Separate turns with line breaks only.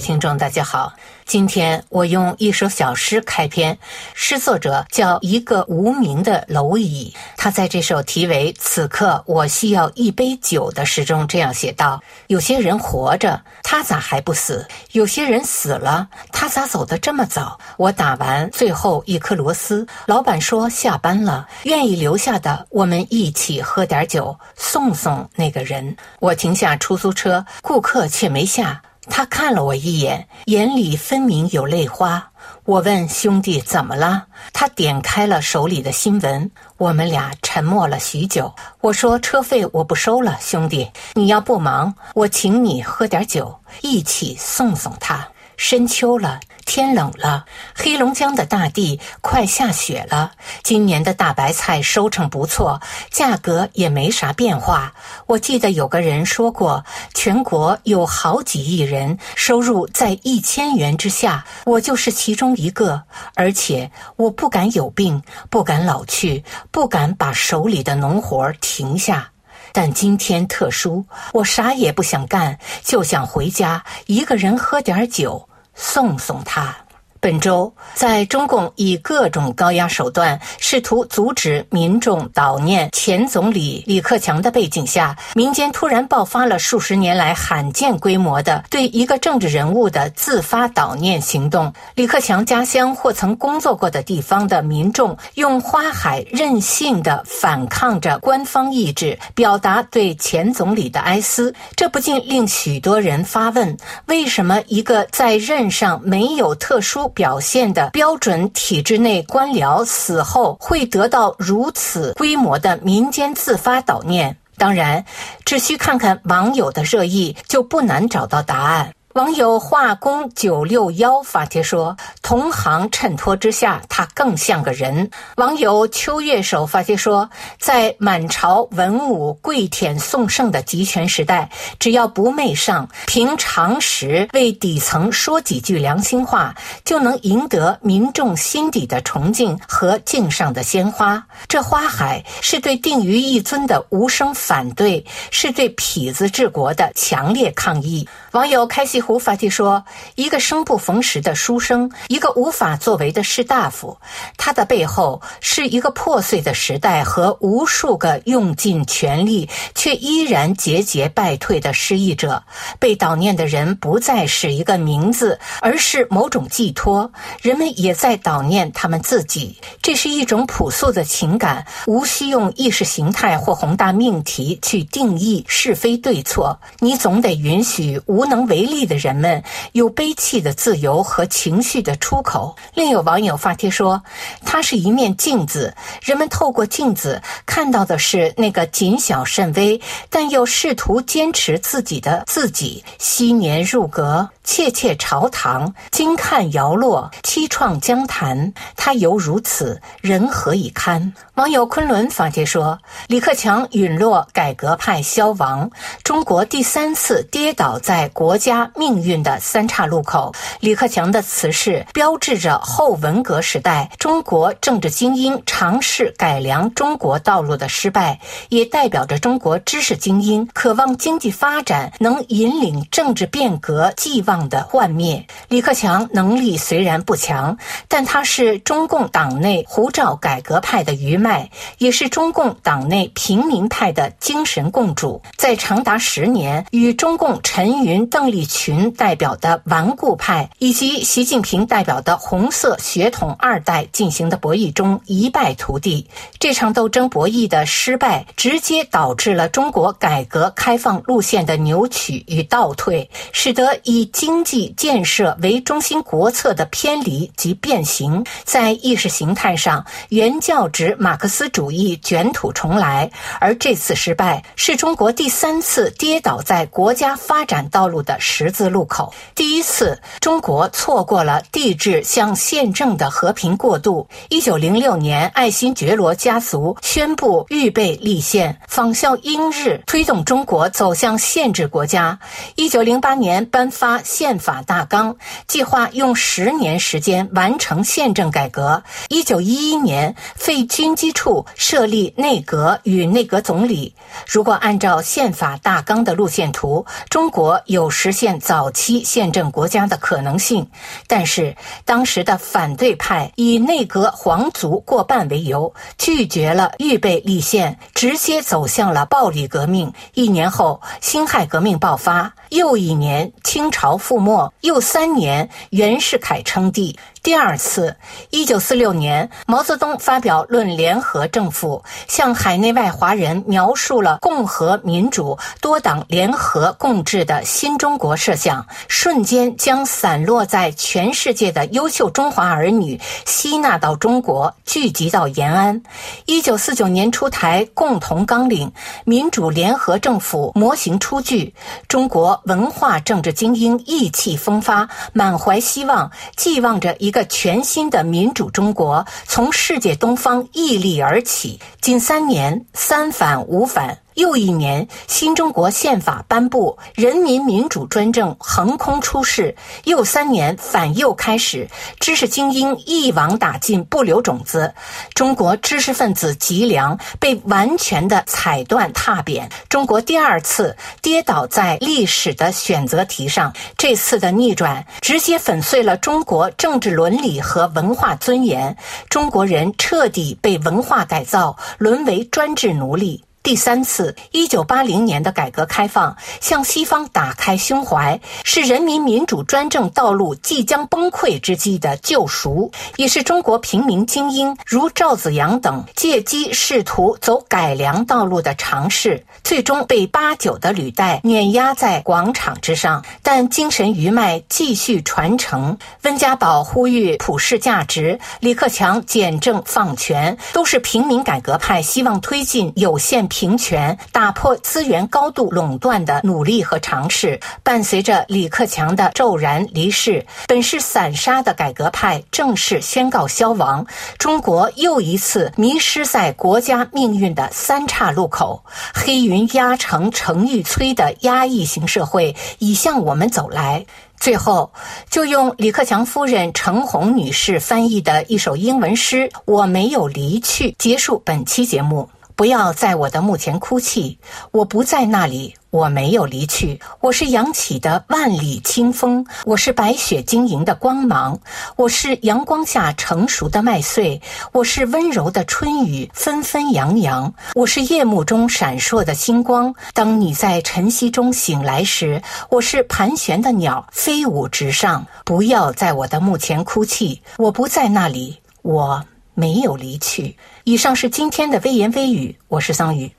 听众，大家好。今天我用一首小诗开篇，诗作者叫一个无名的蝼蚁。他在这首题为《此刻我需要一杯酒》的诗中这样写道：有些人活着，他咋还不死？有些人死了，他咋走得这么早？我打完最后一颗螺丝，老板说下班了，愿意留下的，我们一起喝点酒，送送那个人。我停下出租车，顾客却没下。他看了我一眼，眼里分明有泪花。我问兄弟怎么了？他点开了手里的新闻。我们俩沉默了许久。我说车费我不收了，兄弟，你要不忙，我请你喝点酒，一起送送他。深秋了。天冷了，黑龙江的大地快下雪了。今年的大白菜收成不错，价格也没啥变化。我记得有个人说过，全国有好几亿人收入在一千元之下，我就是其中一个。而且我不敢有病，不敢老去，不敢把手里的农活停下。但今天特殊，我啥也不想干，就想回家一个人喝点酒。送送他。本周，在中共以各种高压手段试图阻止民众悼念前总理李克强的背景下，民间突然爆发了数十年来罕见规模的对一个政治人物的自发悼念行动。李克强家乡或曾工作过的地方的民众用花海任性的反抗着官方意志，表达对前总理的哀思。这不禁令许多人发问：为什么一个在任上没有特殊？表现的标准体制内官僚死后会得到如此规模的民间自发悼念？当然，只需看看网友的热议，就不难找到答案。网友化工九六幺发帖说：“同行衬托之下，他更像个人。”网友秋月手发帖说：“在满朝文武跪舔宋圣的集权时代，只要不媚上，凭常识为底层说几句良心话，就能赢得民众心底的崇敬和敬上的鲜花。这花海是对定于一尊的无声反对，是对痞子治国的强烈抗议。”网友开西湖发帖说：“一个生不逢时的书生，一个无法作为的士大夫，他的背后是一个破碎的时代和无数个用尽全力却依然节节败退的失意者。被悼念的人不再是一个名字，而是某种寄托。人们也在悼念他们自己。这是一种朴素的情感，无需用意识形态或宏大命题去定义是非对错。你总得允许无。”无能为力的人们有悲泣的自由和情绪的出口。另有网友发帖说：“它是一面镜子，人们透过镜子看到的是那个谨小慎微但又试图坚持自己的自己。昔年入阁。”切切朝堂，惊看摇落，凄怆江潭。他犹如此，人何以堪？网友昆仑发帖说：“李克强陨落，改革派消亡，中国第三次跌倒在国家命运的三岔路口。李克强的辞世，标志着后文革时代中国政治精英尝试改良中国道路的失败，也代表着中国知识精英渴望经济发展能引领政治变革寄望。”的幻灭。李克强能力虽然不强，但他是中共党内胡照改革派的余脉，也是中共党内平民派的精神共主。在长达十年与中共陈云、邓丽群代表的顽固派以及习近平代表的红色血统二代进行的博弈中一败涂地。这场斗争博弈的失败，直接导致了中国改革开放路线的扭曲与倒退，使得以经济建设为中心国策的偏离及变形，在意识形态上原教旨马克思主义卷土重来，而这次失败是中国第三次跌倒在国家发展道路的十字路口。第一次，中国错过了帝制向宪政的和平过渡。一九零六年，爱新觉罗家族宣布预备立宪，仿效英日，推动中国走向宪制国家。一九零八年颁发。宪法大纲，计划用十年时间完成宪政改革。一九一一年废军机处，设立内阁与内阁总理。如果按照宪法大纲的路线图，中国有实现早期宪政国家的可能性。但是当时的反对派以内阁皇族过半为由，拒绝了预备立宪，直接走向了暴力革命。一年后，辛亥革命爆发。又一年，清朝覆没；又三年，袁世凯称帝。第二次，一九四六年，毛泽东发表《论联合政府》，向海内外华人描述了共和民主多党联合共治的新中国设想，瞬间将散落在全世界的优秀中华儿女吸纳到中国，聚集到延安。一九四九年出台《共同纲领》，民主联合政府模型初具，中国文化政治精英意气风发，满怀希望，寄望着一。一个全新的民主中国从世界东方屹立而起，近三年，三反五反。又一年，新中国宪法颁布，人民民主专政横空出世。又三年，反右开始，知识精英一网打尽，不留种子。中国知识分子脊梁被完全的踩断踏扁。中国第二次跌倒在历史的选择题上，这次的逆转直接粉碎了中国政治伦理和文化尊严。中国人彻底被文化改造，沦为专制奴隶。第三次，一九八零年的改革开放向西方打开胸怀，是人民民主专政道路即将崩溃之际的救赎，也是中国平民精英如赵子阳等借机试图走改良道路的尝试，最终被八九的履带碾压在广场之上。但精神余脉继续传承。温家宝呼吁普世价值，李克强简政放权，都是平民改革派希望推进有限。平权、打破资源高度垄断的努力和尝试，伴随着李克强的骤然离世，本是散沙的改革派正式宣告消亡。中国又一次迷失在国家命运的三岔路口，黑云压城城欲摧的压抑型社会已向我们走来。最后，就用李克强夫人程红女士翻译的一首英文诗《我没有离去》结束本期节目。不要在我的墓前哭泣，我不在那里，我没有离去。我是扬起的万里清风，我是白雪晶莹的光芒，我是阳光下成熟的麦穗，我是温柔的春雨纷纷扬扬，我是夜幕中闪烁的星光。当你在晨曦中醒来时，我是盘旋的鸟飞舞直上。不要在我的墓前哭泣，我不在那里，我。没有离去。以上是今天的微言微语，我是桑榆。